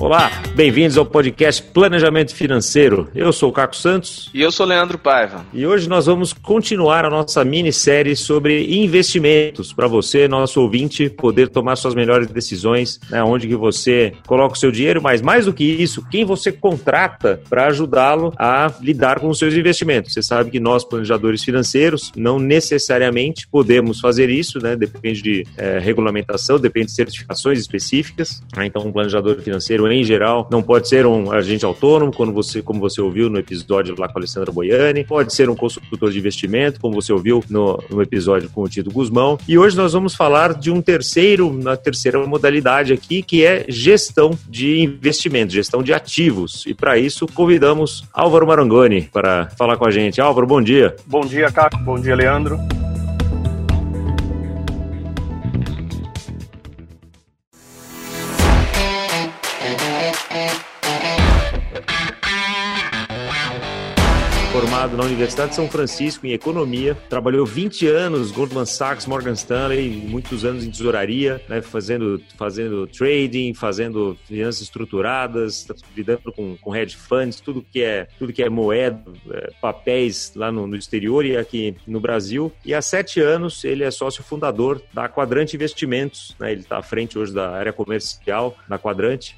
Olá, bem-vindos ao podcast Planejamento Financeiro. Eu sou o Caco Santos. E eu sou o Leandro Paiva. E hoje nós vamos continuar a nossa minissérie sobre investimentos, para você, nosso ouvinte, poder tomar suas melhores decisões, né, onde que você coloca o seu dinheiro, mas mais do que isso, quem você contrata para ajudá-lo a lidar com os seus investimentos. Você sabe que nós, planejadores financeiros, não necessariamente podemos fazer isso, né, depende de é, regulamentação, depende de certificações específicas. Né, então, um planejador financeiro em geral, não pode ser um agente autônomo, quando você, como você ouviu no episódio lá com a Alessandra Boiani, pode ser um consultor de investimento, como você ouviu no, no episódio com o Tito Guzmão. E hoje nós vamos falar de um terceiro, na terceira modalidade aqui, que é gestão de investimentos, gestão de ativos. E para isso convidamos Álvaro Marangoni para falar com a gente. Álvaro, bom dia. Bom dia, Caco. Bom dia, Leandro. Universidade de São Francisco em economia, trabalhou 20 anos Goldman Sachs, Morgan Stanley, muitos anos em tesouraria, né, fazendo, fazendo trading, fazendo finanças estruturadas, lidando com, com hedge funds, tudo que é tudo que é moeda, é, papéis lá no, no, exterior e aqui no Brasil. E há sete anos ele é sócio fundador da Quadrante Investimentos, né, ele está à frente hoje da área comercial da Quadrante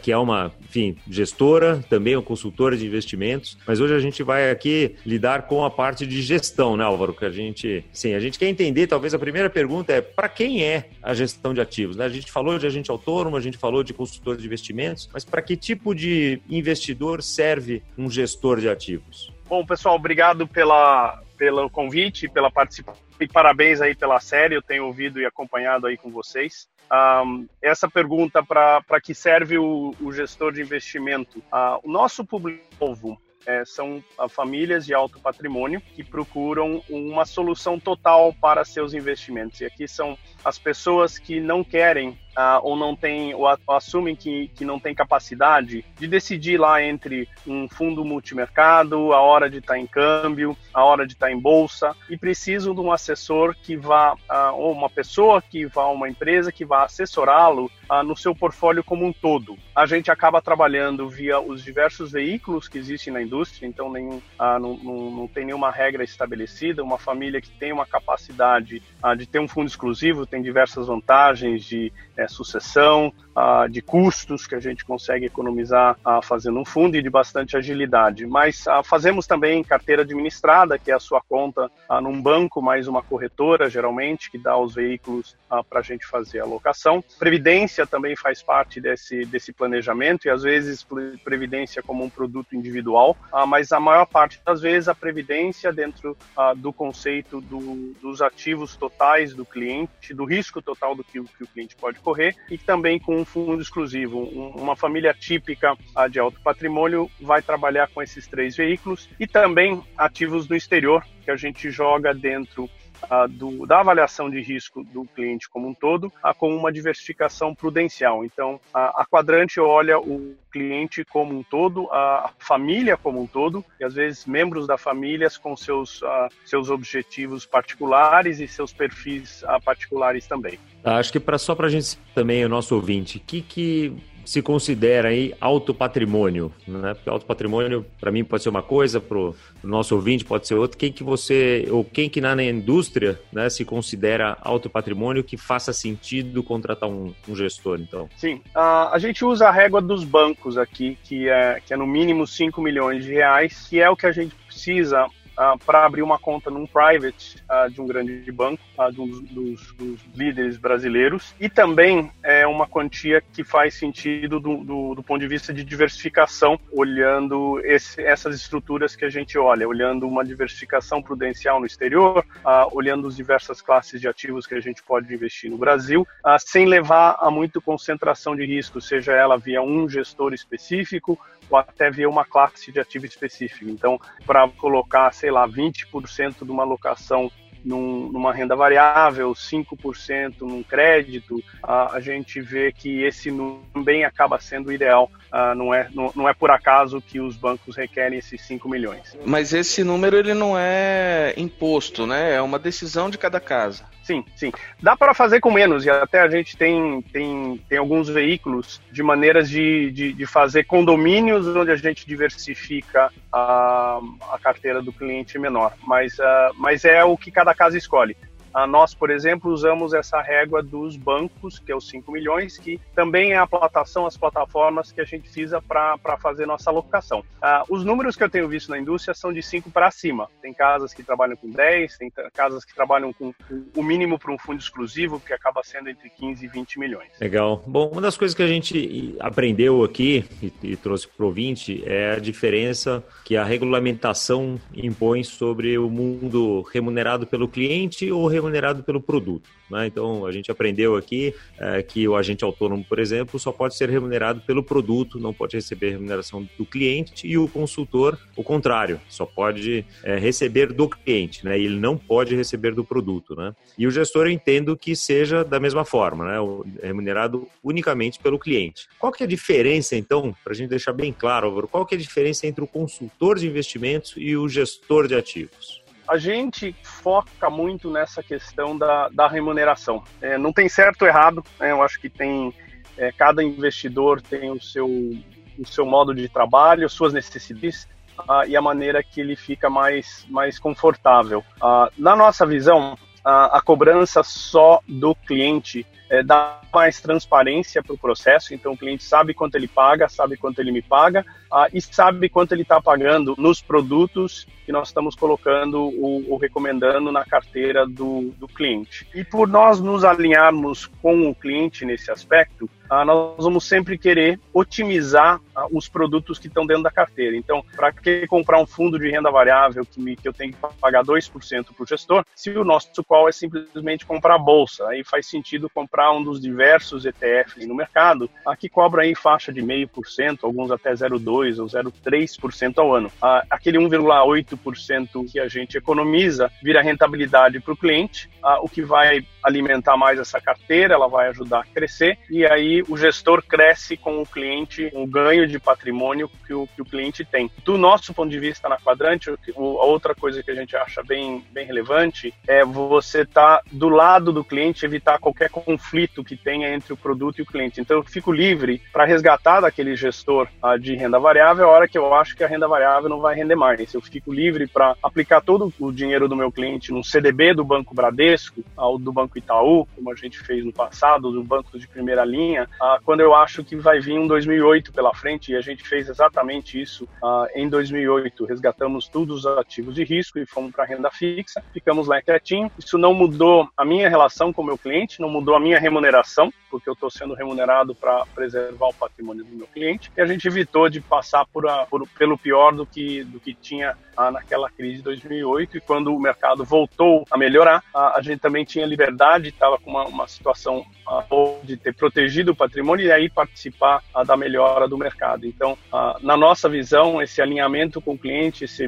que é uma, enfim, gestora, também uma consultora de investimentos, mas hoje a gente vai aqui lidar com a parte de gestão, né, Álvaro? Que a gente, sim, a gente quer entender, talvez a primeira pergunta é para quem é a gestão de ativos? Né? A gente falou de agente autônomo, a gente falou de consultor de investimentos, mas para que tipo de investidor serve um gestor de ativos? Bom, pessoal, obrigado pela, pelo convite, pela participação e parabéns aí pela série. Eu tenho ouvido e acompanhado aí com vocês. Um, essa pergunta para que serve o, o, gestor de investimento. Uh, o nosso público-alvo é, são uh, famílias de alto patrimônio que procuram uma solução total para seus investimentos. E aqui são as pessoas que não querem uh, ou não tem ou, assumem que, que não tem capacidade de decidir lá entre um fundo multimercado, a hora de estar tá em câmbio, a hora de estar tá em bolsa e precisam de um assessor que vá uh, ou uma pessoa que vá uma empresa que vá assessorá-lo uh, no seu portfólio como um todo. A gente acaba trabalhando via os diversos veículos que existem na indústria, então nenhum, não, não, não, tem nenhuma regra estabelecida. Uma família que tem uma capacidade de ter um fundo exclusivo tem diversas vantagens de é, sucessão, uh, de custos que a gente consegue economizar uh, fazendo um fundo e de bastante agilidade. Mas uh, fazemos também carteira administrada, que é a sua conta num banco, mais uma corretora, geralmente, que dá os veículos para a gente fazer a alocação. Previdência também faz parte desse, desse planejamento e às vezes previdência como um produto individual, mas a maior parte das vezes a previdência dentro do conceito do, dos ativos totais do cliente, do risco total do que, que o cliente pode correr e também com um fundo exclusivo. Um, uma família típica de alto patrimônio vai trabalhar com esses três veículos e também ativos no exterior, que a gente joga dentro do, da avaliação de risco do cliente como um todo, com uma diversificação prudencial. Então, a, a quadrante olha o cliente como um todo, a família como um todo, e às vezes membros da família com seus, seus objetivos particulares e seus perfis particulares também. Acho que pra, só para a gente também, o nosso ouvinte, que, que se considera aí alto patrimônio, né? Porque alto patrimônio para mim pode ser uma coisa, para o nosso ouvinte pode ser outra. Quem que você ou quem que na indústria, né, se considera alto patrimônio que faça sentido contratar um, um gestor, então? Sim, uh, a gente usa a régua dos bancos aqui, que é que é no mínimo 5 milhões de reais, que é o que a gente precisa uh, para abrir uma conta num private uh, de um grande banco, uh, de um dos, dos, líderes brasileiros, e também é uma quantia que faz sentido do, do, do ponto de vista de diversificação, olhando esse, essas estruturas que a gente olha, olhando uma diversificação prudencial no exterior, olhando as diversas classes de ativos que a gente pode investir no Brasil, sem levar a muito concentração de risco, seja ela via um gestor específico ou até via uma classe de ativo específico. Então, para colocar, sei lá, 20% de uma alocação num, numa renda variável, 5% num crédito, a, a gente vê que esse número também acaba sendo o ideal. Uh, não, é, não, não, é por acaso que os bancos requerem esses 5 milhões. Mas esse número ele não é imposto, né? É uma decisão de cada casa. Sim, sim. Dá para fazer com menos, e até a gente tem, tem, tem alguns veículos de maneiras de, de, de fazer condomínios onde a gente diversifica a, a carteira do cliente menor. Mas, uh, mas é o que cada casa escolhe. Nós, por exemplo, usamos essa régua dos bancos, que é os 5 milhões, que também é a platação, as plataformas que a gente precisa para fazer nossa alocação. Uh, os números que eu tenho visto na indústria são de 5 para cima. Tem casas que trabalham com 10, tem casas que trabalham com o mínimo para um fundo exclusivo, que acaba sendo entre 15 e 20 milhões. Legal. Bom, uma das coisas que a gente aprendeu aqui e, e trouxe para o ouvinte é a diferença que a regulamentação impõe sobre o mundo remunerado pelo cliente ou remunerado remunerado pelo produto. Né? Então, a gente aprendeu aqui é, que o agente autônomo, por exemplo, só pode ser remunerado pelo produto, não pode receber remuneração do cliente, e o consultor, o contrário, só pode é, receber do cliente, né? ele não pode receber do produto. Né? E o gestor, eu entendo que seja da mesma forma, né? remunerado unicamente pelo cliente. Qual que é a diferença, então, para a gente deixar bem claro, qual que é a diferença entre o consultor de investimentos e o gestor de ativos? A gente foca muito nessa questão da, da remuneração. É, não tem certo ou errado, né? eu acho que tem é, cada investidor tem o seu, o seu modo de trabalho, suas necessidades uh, e a maneira que ele fica mais, mais confortável. Uh, na nossa visão, uh, a cobrança só do cliente é, dá mais transparência para o processo, então o cliente sabe quanto ele paga, sabe quanto ele me paga uh, e sabe quanto ele está pagando nos produtos que nós estamos colocando ou, ou recomendando na carteira do, do, cliente. E por nós nos alinharmos com o cliente nesse aspecto, nós vamos sempre querer otimizar uh, os produtos que estão dentro da carteira. Então, para que comprar um fundo de renda variável que, me, que eu tenho que pagar 2% para o gestor, se o nosso qual é simplesmente comprar bolsa, aí faz sentido comprar um dos diversos ETFs no mercado, aqui cobra aí faixa de 0,5%, alguns até 0,2% ou 0,3% ao ano. Aquele 1,8% que a gente economiza vira rentabilidade para o cliente, o que vai alimentar mais essa carteira, ela vai ajudar a crescer e aí o gestor cresce com o cliente, o ganho de patrimônio que o, que o cliente tem. Do nosso ponto de vista na Quadrante, a outra coisa que a gente acha bem, bem relevante é você estar tá do lado do cliente, evitar qualquer conflito que tenha entre o produto e o cliente. Então eu fico livre para resgatar daquele gestor uh, de renda variável a hora que eu acho que a renda variável não vai render mais. Eu fico livre para aplicar todo o dinheiro do meu cliente num CDB do Banco Bradesco, do Banco Itaú, como a gente fez no passado, do banco de primeira linha, uh, quando eu acho que vai vir um 2008 pela frente e a gente fez exatamente isso em 2008. Resgatamos todos os ativos de risco e fomos para renda fixa, ficamos lá quietinho. Isso não mudou a minha relação com o meu cliente, não mudou a minha remuneração, porque eu estou sendo remunerado para preservar o patrimônio do meu cliente, e a gente evitou de passar por, a, por pelo pior do que, do que tinha ah, naquela crise de 2008, e quando o mercado voltou a melhorar, ah, a gente também tinha liberdade, estava com uma, uma situação ah, de ter protegido o patrimônio e aí participar ah, da melhora do mercado. Então, ah, na nossa visão, esse alinhamento com o cliente, esse,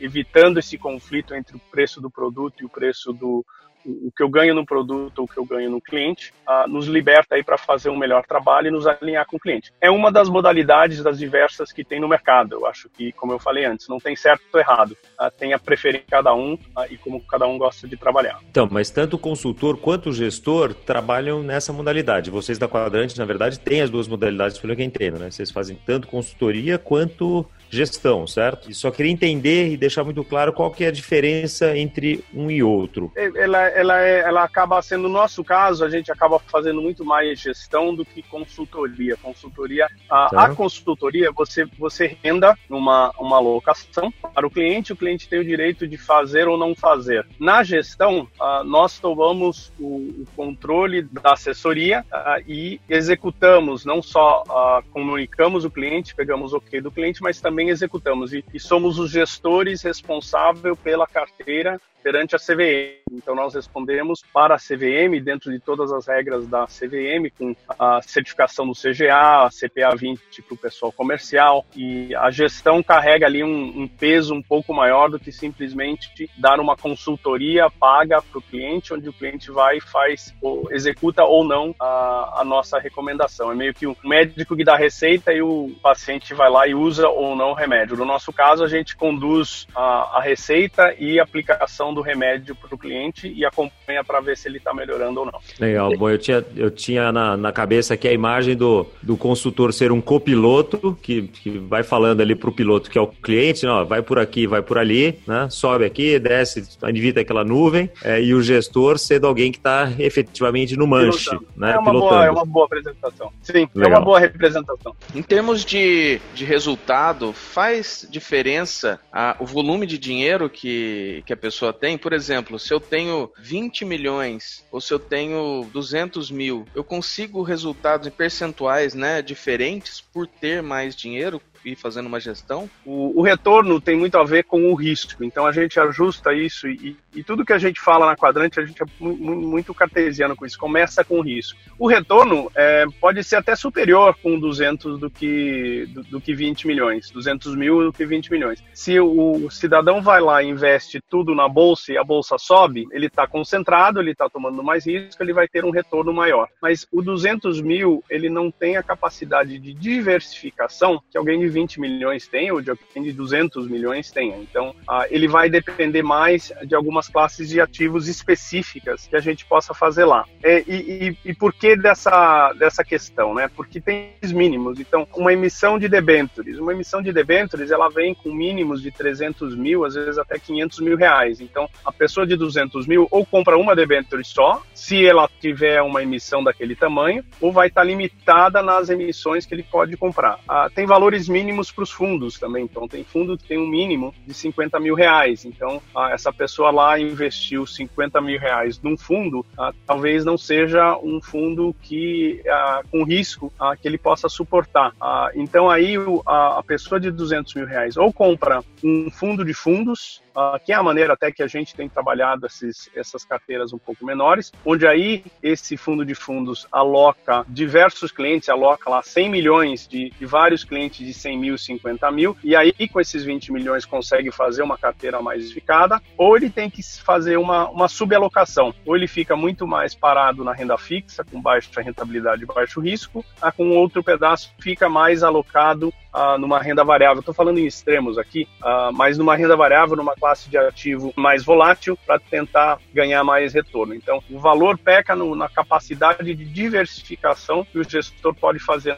evitando esse conflito entre o preço do produto e o preço do, o que eu ganho no produto o que eu ganho no cliente, uh, nos liberta aí para fazer um melhor trabalho e nos alinhar com o cliente. É uma das modalidades das diversas que tem no mercado. Eu acho que, como eu falei antes, não tem certo ou errado. Uh, tem a preferir cada um uh, e como cada um gosta de trabalhar. Então, mas tanto o consultor quanto o gestor trabalham nessa modalidade. Vocês da Quadrante, na verdade, têm as duas modalidades, pelo que eu entendo, né? Vocês fazem tanto consultoria quanto gestão, certo? E só queria entender e deixar muito claro qual que é a diferença entre um e outro. É, ela, ela, é, ela acaba sendo, no nosso caso, a gente acaba fazendo muito mais gestão do que consultoria. Consultoria, a, a consultoria, você, você renda uma, uma locação para o cliente, o cliente tem o direito de fazer ou não fazer. Na gestão, nós tomamos o, o, controle da assessoria e executamos, não só comunicamos o cliente, pegamos o ok do cliente, mas também também executamos e, e somos os gestores responsáveis pela carteira perante a CVM. Então nós respondemos para a CVM dentro de todas as regras da CVM com a certificação do CGA, a CPA 20 para o pessoal comercial e a gestão carrega ali um, um peso um pouco maior do que simplesmente dar uma consultoria paga para o cliente, onde o cliente vai e faz ou executa ou não a, a nossa recomendação. É meio que o médico que dá receita e o paciente vai lá e usa ou não o remédio. No nosso caso, a gente conduz a, a receita e a aplicação do remédio para o cliente e acompanha para ver se ele está melhorando ou não. Legal, bom, eu tinha, eu tinha na, na cabeça aqui a imagem do, do consultor ser um copiloto que, que vai falando ali para o piloto, que é o cliente, não, vai por aqui, vai por ali, né? sobe aqui, desce, evita aquela nuvem, é, e o gestor sendo alguém que está efetivamente no manche, né? É uma, boa, é uma boa apresentação. Sim, Legal. é uma boa representação. Em termos de, de resultado, faz diferença a, o volume de dinheiro que, que a pessoa tem? Por exemplo, se eu tenho 20 milhões ou se eu tenho 200 mil, eu consigo resultados em percentuais né, diferentes por ter mais dinheiro? ir fazendo uma gestão? O, o, retorno tem muito a ver com o risco, então a gente ajusta isso e, e tudo que a gente fala na quadrante, a gente é muito, muito cartesiano com isso, começa com o risco. O retorno é, pode ser até superior com 200 do que, do, do, que 20 milhões, 200 mil do que 20 milhões. Se o cidadão vai lá e investe tudo na bolsa e a bolsa sobe, ele está concentrado, ele está tomando mais risco, ele vai ter um retorno maior. Mas o 200 mil, ele não tem a capacidade de diversificação que alguém de 20 milhões tem ou de alguém de 200 milhões tem. Então, ah, ele vai depender mais de algumas classes de ativos específicas que a gente possa fazer lá. É, e, e, e, por que dessa, dessa questão? Né? Porque tem os mínimos. Então, uma emissão de debentures, uma emissão de debentures, ela vem com mínimos de 300 mil, às vezes até 500 mil reais. Então, a pessoa de 200 mil ou compra uma debenture só, se ela tiver uma emissão daquele tamanho, ou vai estar limitada nas emissões que ele pode comprar. Ah, tem valores mínimos para os fundos também. Então, tem fundo que tem um mínimo de 50 mil reais. Então, ah, essa pessoa lá investiu 50 mil reais num fundo, ah, talvez não seja um fundo que ah, com risco que ele possa suportar. então, aí a pessoa de 200 mil reais. Ou compra um fundo de fundos uh, que é a maneira até que a gente tem trabalhado esses, essas carteiras um pouco menores, onde aí esse fundo de fundos aloca diversos clientes, aloca lá 100 milhões de, de vários clientes de 100 mil, 50 mil, e aí com esses 20 milhões consegue fazer uma carteira mais diversificada, ou ele tem que fazer uma, uma subalocação, ou ele fica muito mais parado na renda fixa, com baixa rentabilidade e baixo risco, a com outro pedaço fica mais alocado uh, numa renda variável. Estou falando em extremos aqui, uh, mas numa renda variável, numa classe de ativo mais volátil, para tentar ganhar mais retorno. Então, o valor peca no, na capacidade de diversificação que o gestor pode fazer.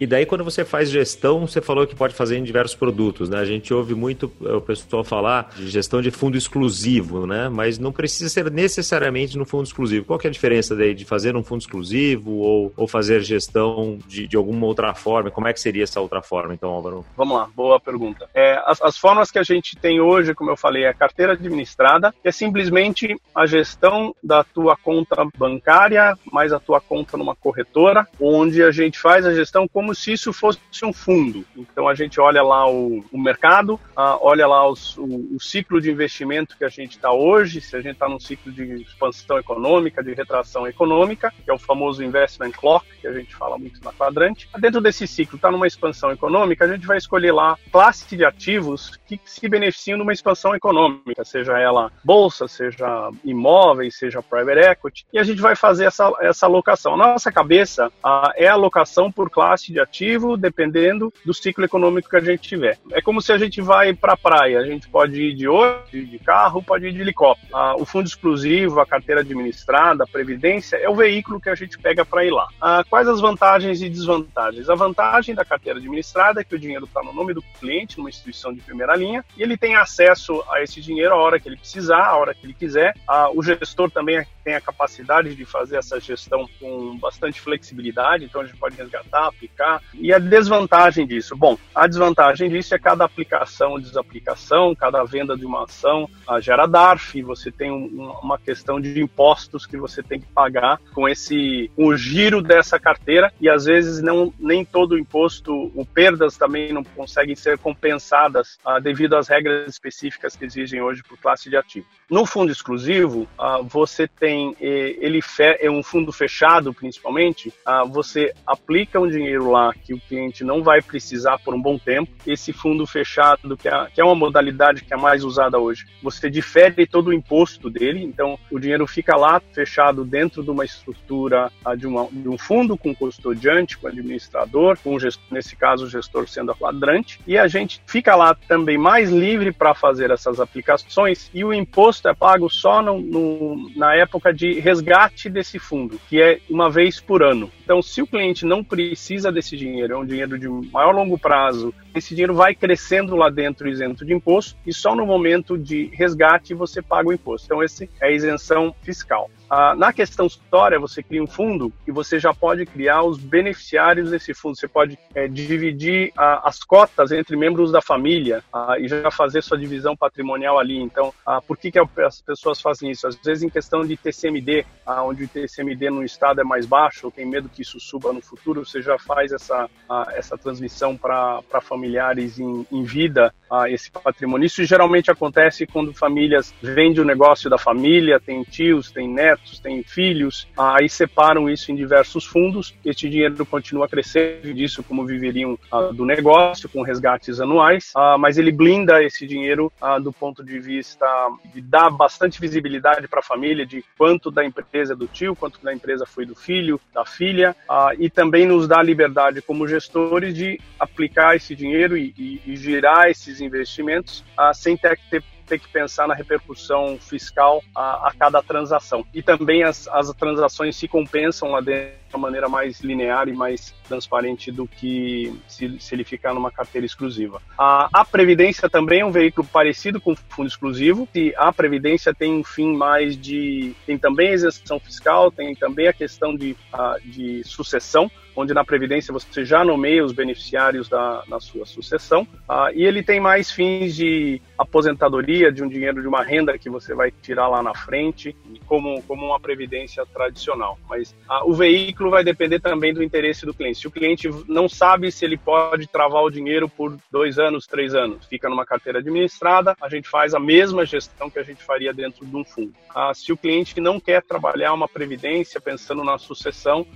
E daí, quando você faz gestão, você falou que pode fazer em diversos produtos, né? A gente ouve muito o pessoal falar de gestão de fundo exclusivo, né? Mas não precisa ser necessariamente no fundo exclusivo. Qual que é a diferença daí de fazer um fundo exclusivo ou, ou fazer gestão de, de alguma outra forma? Como é que seria essa outra forma, então, Álvaro? Vamos lá, boa pergunta. É, as, as formas que a gente tem hoje, como eu falei, é a carteira administrada, que é simplesmente a gestão da tua conta bancária mais a tua conta numa corretora, onde a gente faz a gestão como como se isso fosse um fundo. Então a gente olha lá o, o mercado, uh, olha lá os, o, o, ciclo de investimento que a gente está hoje, se a gente está num ciclo de expansão econômica, de retração econômica, que é o famoso investment clock, que a gente fala muito na quadrante. Dentro desse ciclo, está numa expansão econômica, a gente vai escolher lá classe de ativos que se beneficiam de uma expansão econômica, seja ela bolsa, seja imóveis, seja private equity, e a gente vai fazer essa, essa alocação. A nossa cabeça uh, é a alocação por classe de ativo, dependendo do ciclo econômico que a gente tiver. É como se a gente vai para a praia, a gente pode ir de ônibus, de carro, pode ir de helicóptero. Ah, o fundo exclusivo, a carteira administrada, a previdência, é o veículo que a gente pega para ir lá. Ah, quais as vantagens e desvantagens? A vantagem da carteira administrada é que o dinheiro está no nome do cliente, numa instituição de primeira linha, e ele tem acesso a esse dinheiro a hora que ele precisar, a hora que ele quiser. Ah, o gestor também tem a capacidade de fazer essa gestão com bastante flexibilidade, então a gente pode resgatar, aplicar, aplicar. E a desvantagem disso? Bom, a desvantagem disso é cada aplicação ou desaplicação, cada venda de uma ação a gera DARF, você tem um, uma questão de impostos que você tem que pagar com esse o giro dessa carteira e às vezes não nem todo o imposto, o perdas também não conseguem ser compensadas ah, devido às regras específicas que exigem hoje por classe de ativo. No fundo exclusivo, ah, você tem eh, ele é um fundo fechado principalmente, ah, você aplica um dinheiro lá que o cliente não vai precisar por um bom tempo. Esse fundo fechado que é, que é uma modalidade que é mais usada hoje, você difere todo o imposto dele, então o dinheiro fica lá fechado dentro de uma estrutura de, uma, de um fundo com custodiante, com administrador, com gestor, nesse caso o gestor sendo a quadrante, e a gente fica lá também mais livre para fazer essas aplicações e o imposto é pago só no, no, na época de resgate desse fundo, que é uma vez por ano. Então, se o cliente não precisa desse dinheiro, é um dinheiro de maior longo prazo, esse dinheiro vai crescendo lá dentro isento de imposto e só no momento de resgate você paga o imposto. Então, esse é a isenção fiscal. Ah, na questão história, você cria um fundo e você já pode criar os beneficiários desse fundo. Você pode é, dividir ah, as cotas entre membros da família ah, e já fazer sua divisão patrimonial ali. Então, ah, por que, que as pessoas fazem isso? Às vezes, em questão de TCMD, onde o TCMD no estado é mais baixo, tem medo que isso suba no futuro, você já faz essa, essa transmissão para familiares em, em vida, esse patrimônio. Isso geralmente acontece quando famílias vendem o negócio da família, tem tios, tem netos netos, têm filhos, aí separam isso em diversos fundos, este dinheiro continua a crescer disso como viveriam ah, do negócio, com resgates anuais, ah, mas ele blinda esse dinheiro ah, do ponto de vista de dar bastante visibilidade para a família de quanto da empresa é do tio, quanto da empresa foi do filho, da filha, e também nos dá liberdade como gestores de aplicar esse dinheiro e, e, e girar esses investimentos sem ter que ter ter que pensar na repercussão fiscal a, a cada transação. E também as, as transações se compensam lá dentro de uma maneira mais linear e mais transparente do que se, se ele ficar numa carteira exclusiva. A, a, Previdência também é um veículo parecido com o fundo exclusivo, e a Previdência tem um fim mais de. tem também isenção fiscal, tem também a questão de, uh, de sucessão, onde na Previdência você já nomeia os beneficiários da, na sua sucessão, e ele tem mais fins de aposentadoria, de um dinheiro de uma renda que você vai tirar lá na frente, como, como uma Previdência tradicional. Mas o veículo vai depender também do interesse do cliente. Se o cliente não sabe se ele pode travar o dinheiro por dois anos, três anos, fica numa carteira administrada, a gente faz a mesma gestão que a gente faria dentro de um fundo. Uh, se o cliente não quer trabalhar uma Previdência pensando na sucessão,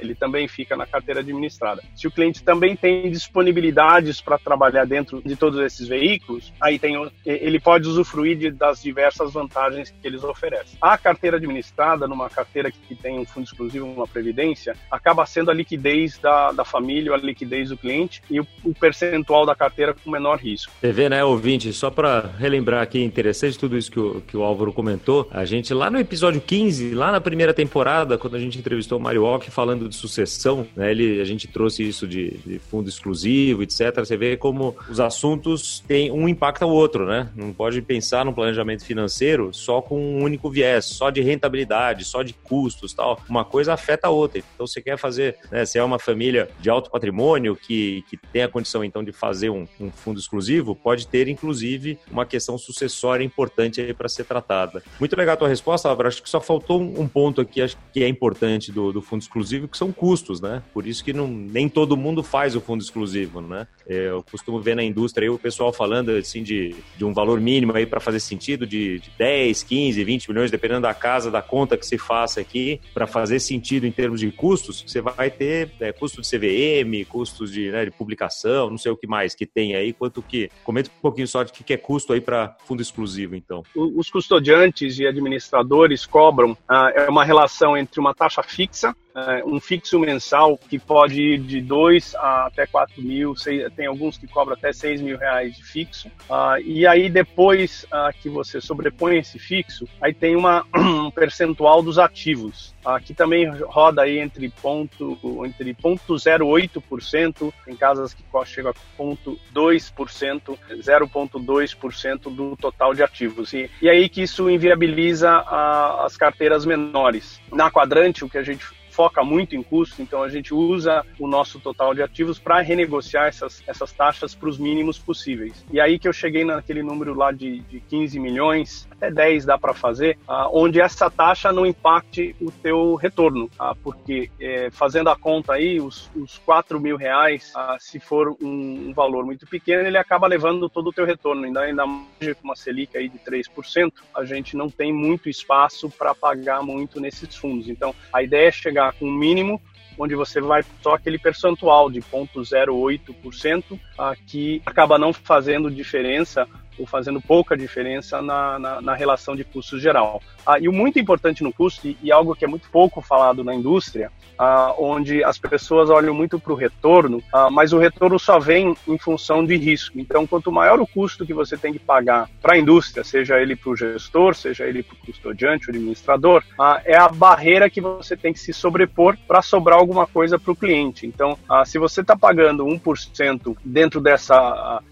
ele também fica na carteira administrada. Se o cliente também tem disponibilidades para trabalhar dentro de todos esses veículos, aí tem, ele pode usufruir de, das diversas vantagens que eles oferecem. A carteira administrada, numa carteira que tem um fundo exclusivo, uma previdência, acaba sendo a liquidez da, da família, a liquidez do cliente e o, o percentual da carteira com menor risco. Você vê, né, ouvinte? Só para relembrar aqui, interessante tudo isso que o, que o Álvaro comentou. A gente lá no episódio 15, lá na primeira temporada, quando a gente entrevistou o Mario Walk falando de sucessão, né? Ele, a gente trouxe isso de, de, fundo exclusivo, etc. Você vê como os assuntos têm um impacto ao outro, né? Não pode pensar no planejamento financeiro só com um único viés, só de rentabilidade, só de custos tal. Uma coisa afeta a outra. Então você quer fazer, né? Se é uma família de alto patrimônio que, que tem a condição então de fazer um, um fundo exclusivo, pode ter inclusive uma questão sucessória importante aí para ser tratada. Muito legal a tua resposta, Álvaro. Acho que só faltou um ponto aqui acho que é importante do, do fundo exclusivo, que são custos, né? Por isso que não, nem todo mundo faz o fundo exclusivo, né? Eu costumo ver na indústria aí o pessoal falando assim de, de um valor mínimo aí para fazer sentido de, de 10, 15, 20 milhões, dependendo da casa, da conta que se faça aqui, para fazer sentido em termos de custos, você vai ter é, custo de CVM, custos de, né, de, publicação, não sei o que mais que tem aí, quanto que. Comenta um pouquinho só de que é custo aí para fundo exclusivo, então. Os custodiantes e administradores cobram ah, é uma relação entre uma taxa fixa um fixo mensal que pode ir de 2 até 4 mil, tem alguns que cobram até 6 mil reais de fixo. Uh, e aí depois uh, que você sobrepõe esse fixo, aí tem uma, um percentual dos ativos. Aqui também roda aí entre ponto entre ponto 0,8%, em casas que chega a ponto 2%, 0,2% do total de ativos. E, e aí que isso inviabiliza as carteiras menores. Na quadrante, o que a gente foca muito em custo, então a gente usa o nosso total de ativos para renegociar essas, essas taxas para os mínimos possíveis. E aí que eu cheguei naquele número lá de, de 15 milhões, até 10 dá para fazer, uh, onde essa taxa não impacte o teu retorno, uh, porque é, fazendo a conta aí, os, os 4 mil reais, uh, se for um, um, valor muito pequeno, ele acaba levando todo o teu retorno, ainda, ainda mais com uma Selic aí de 3%, a gente não tem muito espaço para pagar muito nesses fundos. Então, a ideia é chegar com o mínimo onde você vai só aquele percentual de 0,08%, que acaba não fazendo diferença ou fazendo pouca diferença na, na, na relação de custo geral. Ah, e o muito importante no custo, e, e, algo que é muito pouco falado na indústria, ah, onde as pessoas olham muito para o retorno, ah, mas o retorno só vem em função de risco. Então, quanto maior o custo que você tem que pagar para a indústria, seja ele para o gestor, seja ele para o custodiante, o administrador, ah, é a barreira que você tem que se sobrepor para sobrar alguma coisa para o cliente. Então, ah, se você está pagando 1% dentro dessa,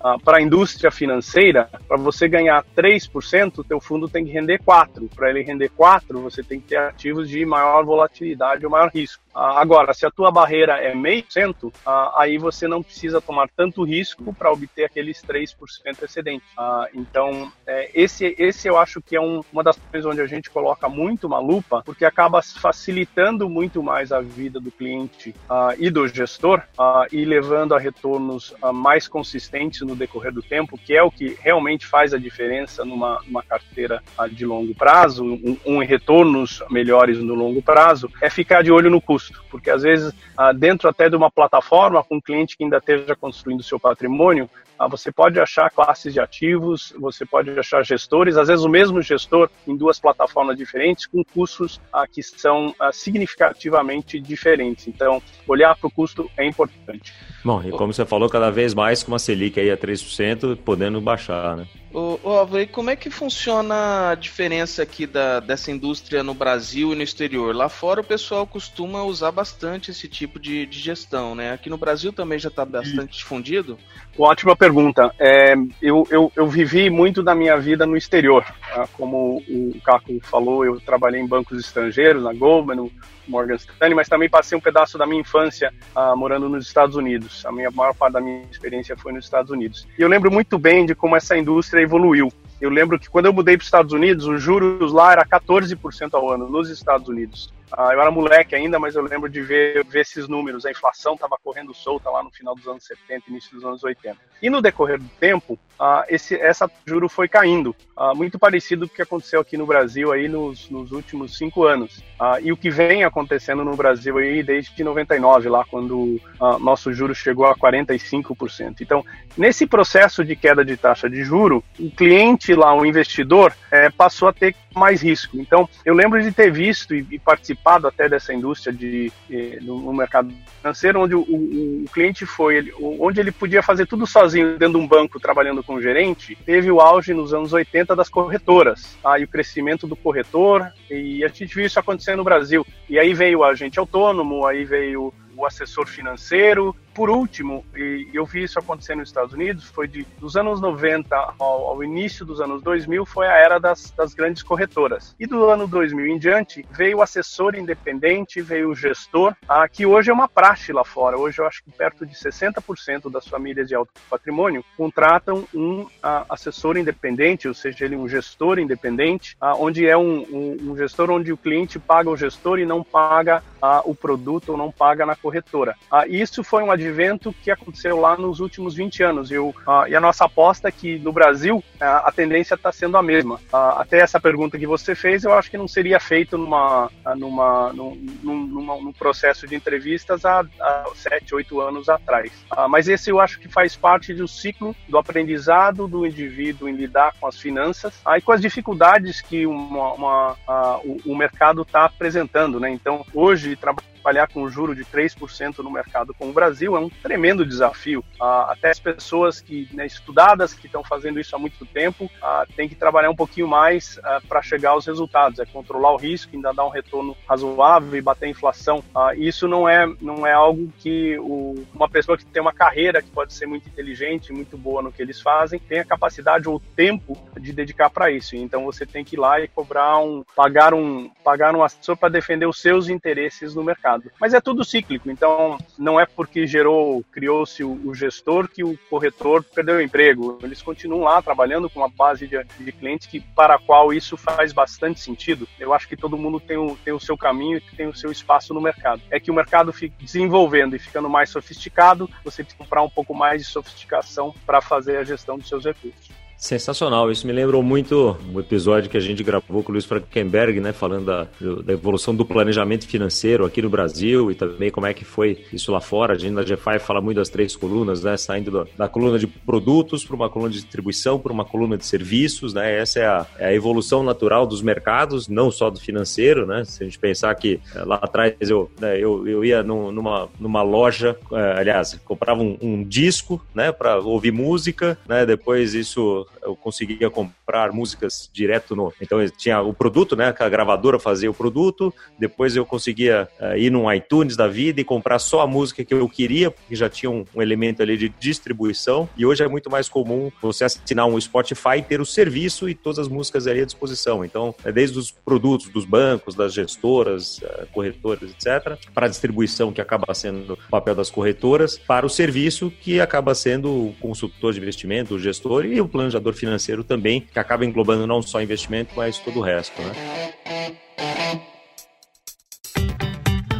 ah, para a indústria financeira, para você ganhar 3%, o teu fundo tem que render 4%. Para ele render 4%, você tem que ter ativos de maior volatilidade ou maior risco. Ah, agora, se a tua barreira é meio cento, ah, aí você não precisa tomar tanto risco para obter aqueles 3% excedente. Ah, então, é, esse, esse eu acho que é um, uma das coisas onde a gente coloca muito uma lupa, porque acaba facilitando muito mais a vida do cliente e do gestor e levando a retornos mais consistentes no decorrer do tempo, que é o que realmente faz a diferença numa, numa carteira de longo prazo, um, um retornos melhores no longo prazo, é ficar de olho no custo. Porque às vezes ah, dentro até de uma plataforma com um cliente que ainda esteja construindo seu patrimônio, ah, você pode achar classes de ativos, você pode achar gestores, às vezes o mesmo gestor em duas plataformas diferentes com custos ah, que são significativamente diferentes. Então, olhar para o custo é importante. Bom, e como você falou, cada vez mais com uma Selic aí a 3%, podendo baixar, né? Ô, ô como é que funciona a diferença aqui da, dessa indústria no Brasil e no exterior? Lá fora o pessoal costuma usar bastante esse tipo de, de gestão, né? Aqui no Brasil também já está bastante difundido? Ótima pergunta. É, eu, eu, eu, vivi muito da minha vida no exterior. Tá? Como o Caco falou, eu trabalhei em bancos estrangeiros, na Goldman, no Morgan Stanley, mas também passei um pedaço da minha infância uh, morando nos Estados Unidos. A minha maior parte da minha experiência foi nos Estados Unidos. E eu lembro muito bem de como essa indústria evoluiu. Eu lembro que quando eu mudei para os Estados Unidos, os juros lá era 14% ao ano nos Estados Unidos. Ah, eu era moleque ainda, mas eu lembro de ver, ver esses números. A inflação estava correndo solta lá no final dos anos 70, início dos anos 80. E no decorrer do tempo, ah, esse, essa juro foi caindo, ah, muito parecido com o que aconteceu aqui no Brasil aí nos, nos últimos cinco anos. E o que vem acontecendo no Brasil aí desde 99, lá quando nosso juro chegou a 45%. Então, nesse processo de queda de taxa de juro, o cliente lá, o investidor, é, passou a ter mais risco. Então, eu lembro de ter visto e participado até dessa indústria de, de no mercado financeiro, onde o, o, o cliente foi, ele, onde ele podia fazer tudo sozinho dentro de um banco trabalhando com um gerente, teve o auge nos anos 80 das corretoras, tá? o crescimento do corretor, e a gente viu isso acontecer no Brasil. E aí veio o agente autônomo, aí veio o assessor financeiro, por último, e eu vi isso acontecer nos Estados Unidos, foi de, dos anos 90 ao, ao início dos anos 2000, foi a era das, das, grandes corretoras. E do ano 2000 em diante, veio o assessor independente, veio o gestor, que hoje é uma praxe lá fora. Hoje eu acho que perto de 60% das famílias de alto patrimônio contratam um assessor independente, ou seja, ele um gestor independente, onde é um, um, um, gestor onde o cliente paga o gestor e não paga o produto ou não paga na corretora. Isso foi uma advento que aconteceu lá nos últimos 20 anos. Eu, uh, e a nossa aposta é que no Brasil uh, a tendência está sendo a mesma. Uh, até essa pergunta que você fez, eu acho que não seria feito numa, numa, num, numa, num processo de entrevistas há, há 7, 8 anos atrás. mas esse eu acho que faz parte do ciclo do aprendizado do indivíduo em lidar com as finanças e com as dificuldades que uma, uma, o, o mercado está apresentando. Né? Então, hoje, trabalhando trabalhar com juro de 3% no mercado como o Brasil é um tremendo desafio. Ah, até as pessoas que né, estudadas que estão fazendo isso há muito tempo ah, têm que trabalhar um pouquinho mais ah, para chegar aos resultados, é controlar o risco, ainda dar um retorno razoável e bater a inflação. Isso não é não é algo que o, uma pessoa que tem uma carreira que pode ser muito inteligente, muito boa no que eles fazem, tem a capacidade ou tempo de dedicar para isso. Então você tem que ir lá e cobrar um pagar um pagar um assessor para defender os seus interesses no mercado. Mercado. Mas é tudo cíclico, então não é porque gerou, criou-se o, gestor que o corretor perdeu o emprego. Eles continuam lá trabalhando com uma base de, de clientes que, para a qual isso faz bastante sentido. Eu acho que todo mundo tem o, tem o seu caminho e tem o seu espaço no mercado. É que o mercado fica desenvolvendo e ficando mais sofisticado, você tem que comprar um pouco mais de sofisticação para fazer a gestão dos seus recursos. Sensacional, isso me lembrou muito o episódio que a gente gravou com o Luiz Frankenberg, né, falando da, da, evolução do planejamento financeiro aqui no Brasil e também como é que foi isso lá fora. A gente na GFI fala muito das três colunas, né, saindo da, da coluna de produtos para uma coluna de distribuição, para uma coluna de serviços, né, essa é a, é a, evolução natural dos mercados, não só do financeiro, né, se a gente pensar que eh, lá atrás eu, né, eu, eu ia numa, numa loja, eh, aliás, comprava um, um disco, né, para ouvir música, né, depois isso eu conseguia comprar músicas direto no. Então tinha o produto, né? Que a gravadora fazia o produto, depois eu conseguia uh, ir no iTunes da vida e comprar só a música que eu queria, porque já tinha um, um, elemento ali de distribuição. E hoje é muito mais comum você assinar um Spotify e ter o serviço e todas as músicas ali à disposição. Então, é desde os produtos dos bancos, das gestoras, uh, corretoras, etc., para a distribuição, que acaba sendo o papel das corretoras, para o serviço, que acaba sendo o consultor de investimento, o gestor e o planejador planejador financeiro também, que acaba englobando não só investimento, mas todo o resto, né?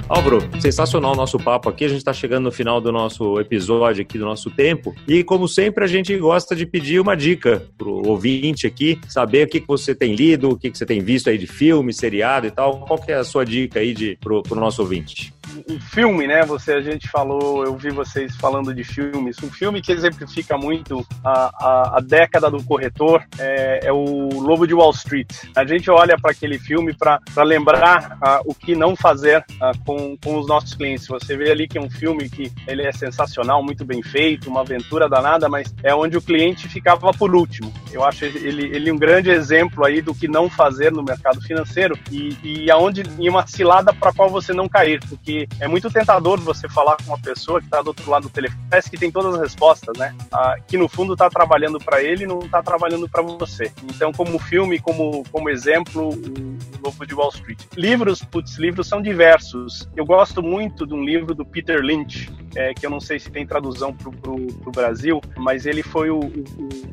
Álvaro, sensacional o nosso papo aqui. A gente está chegando no final do nosso episódio aqui, do nosso tempo. E, como sempre, a gente gosta de pedir uma dica pro ouvinte aqui, saber o que, que você tem lido, o que, que você tem visto aí de filme, seriado e tal. Qual que é a sua dica aí de, pro, pro nosso ouvinte? Um filme, né? Você, a gente falou, eu vi vocês falando de filmes. Um filme que exemplifica muito a, a, a década do corretor é, é, o Lobo de Wall Street. A gente olha para aquele filme para lembrar uh, o que não fazer com, com os nossos clientes. Você vê ali que é um filme que ele é sensacional, muito bem feito, uma aventura danada, mas é onde o cliente ficava por último. Eu acho ele, ele um grande exemplo aí do que não fazer no mercado financeiro e, e aonde em uma cilada para qual você não cair, porque é muito tentador você falar com uma pessoa que está do outro lado do telefone, parece que tem todas as respostas, né? Ah, que no fundo está trabalhando para ele não está trabalhando para você. Então, como filme, como, como exemplo, o Lobo de Wall Street. Livros, putz, livros são diversos. Eu gosto muito de um livro do Peter Lynch, é, que eu não sei se tem tradução para o Brasil, mas ele foi o, o,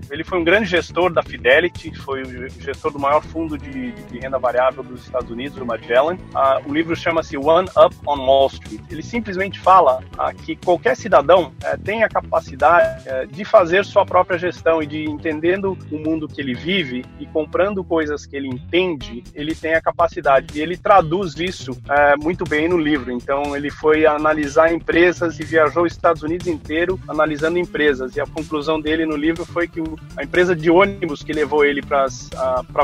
ele foi um grande gestor da Fidelity, foi o gestor do maior fundo de, de renda variável dos Estados Unidos, o Magellan. Ah, o livro chama-se One Up on Wall Street. Ele simplesmente fala ah, que qualquer cidadão eh, tem a capacidade eh, de fazer sua própria gestão e de entendendo o mundo que ele vive e comprando coisas que ele entende, ele tem a capacidade. E ele traduz isso eh, muito bem no livro. Então ele foi analisar empresas e viajou os Estados Unidos inteiro analisando empresas. E a conclusão dele no livro foi que a empresa de ônibus que levou ele para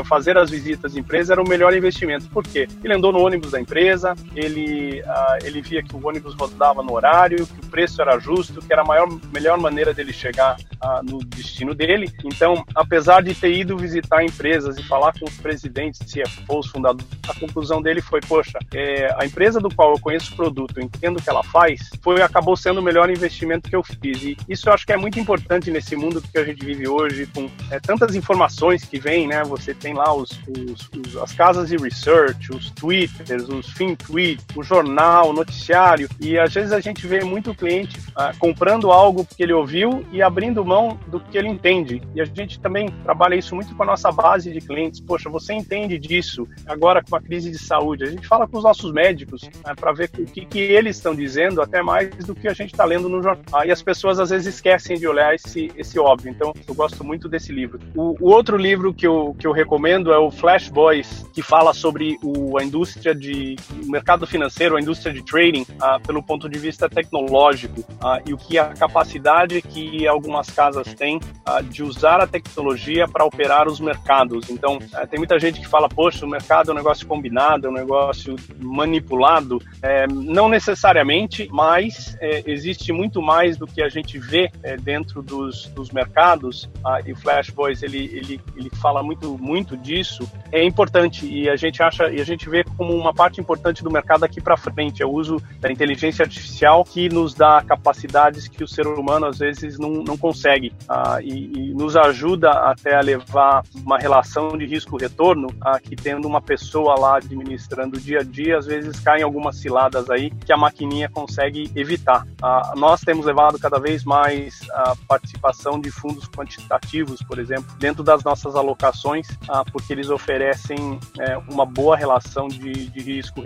fazer as visitas de empresa era o melhor investimento. Por quê? Ele andou no ônibus da empresa, ele, uh, ele via que o ônibus rodava no horário, que o preço era justo, que era a maior, melhor maneira dele chegar uh, no destino dele. Então, apesar de ter ido visitar empresas e falar com os presidentes, CFOs, fundadores, a conclusão dele foi, poxa, é, a empresa do qual eu conheço o produto, entendo o que ela faz, foi acabou sendo o melhor investimento que eu fiz. E isso eu acho que é muito importante nesse mundo que a gente vive hoje, com é, tantas informações que vêm, né? Você tem lá os, os, os, as casas de research, os twitters, os FinTweet, o jornal, o noticiário, e às vezes a gente vê muito cliente ah, comprando algo porque ele ouviu e abrindo mão do que ele entende. E a gente também trabalha isso muito com a nossa base de clientes. Poxa, você entende disso agora com a crise de saúde? A gente fala com os nossos médicos ah, para ver o que, que eles estão dizendo, até mais do que a gente está lendo no jornal. E as pessoas às vezes esquecem de olhar esse, esse óbvio. Então, eu gosto muito desse livro. O, o outro livro que eu, que eu recomendo é o Flash Boys, que fala sobre o, a indústria de o mercado financeiro, a indústria de trading, ah, pelo ponto de vista tecnológico ah, e o que a capacidade que algumas casas têm ah, de usar a tecnologia para operar os mercados. Então, ah, tem muita gente que fala, poxa, o mercado é um negócio combinado, é um negócio manipulado. É, não necessariamente, mas é, é, existe muito mais do que a gente vê é, dentro dos, dos mercados, ah, e o Flash Boys ele, ele, ele fala muito, muito disso, é importante e a gente acha e a gente vê como uma parte importante do mercado daqui para frente, é o uso da inteligência artificial que nos dá capacidades que o ser humano às vezes não, não consegue. Ah, e, e, nos ajuda até a levar uma relação de risco-retorno ah, que tendo uma pessoa lá administrando o dia a dia, às vezes caem algumas ciladas aí que a maquininha consegue evitar. Ah, nós temos levado cada vez mais a participação de fundos quantitativos, por exemplo, dentro das nossas alocações, ah, porque eles oferecem é, uma boa relação de, de risco,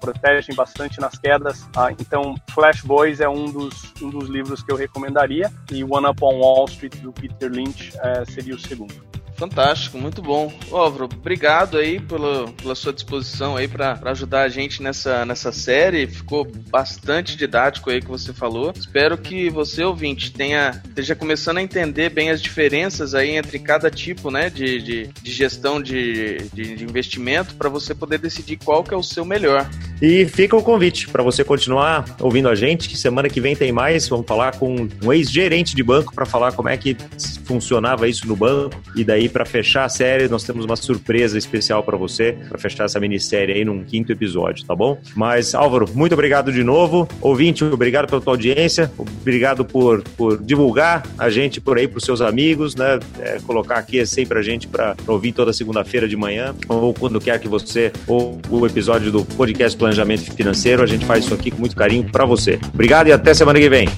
protegem bastante nas quedas. Ah, então, Flash Boys é um dos, um dos livros que eu recomendaria e One Up on Wall Street do Peter Lynch é, seria o segundo. Fantástico, muito bom. Óvaro, obrigado aí pela, pela sua disposição aí para ajudar a gente nessa, nessa série. Ficou bastante didático aí que você falou. Espero que você, ouvinte, tenha esteja começando a entender bem as diferenças aí entre cada tipo né, de, de, de gestão de, de, de investimento para você poder decidir qual que é o seu melhor. E fica o convite para você continuar ouvindo a gente. Semana que vem tem mais. Vamos falar com um ex-gerente de banco para falar como é que funcionava isso no banco e daí para fechar a série, nós temos uma surpresa especial para você, para fechar essa minissérie aí num quinto episódio, tá bom? Mas, Álvaro, muito obrigado de novo. Ouvinte, obrigado pela tua audiência, obrigado por, por divulgar a gente por aí para os seus amigos, né? É, colocar aqui sempre a gente para ouvir toda segunda-feira de manhã, ou quando quer que você, ou o episódio do podcast Planejamento Financeiro, a gente faz isso aqui com muito carinho para você. Obrigado e até semana que vem.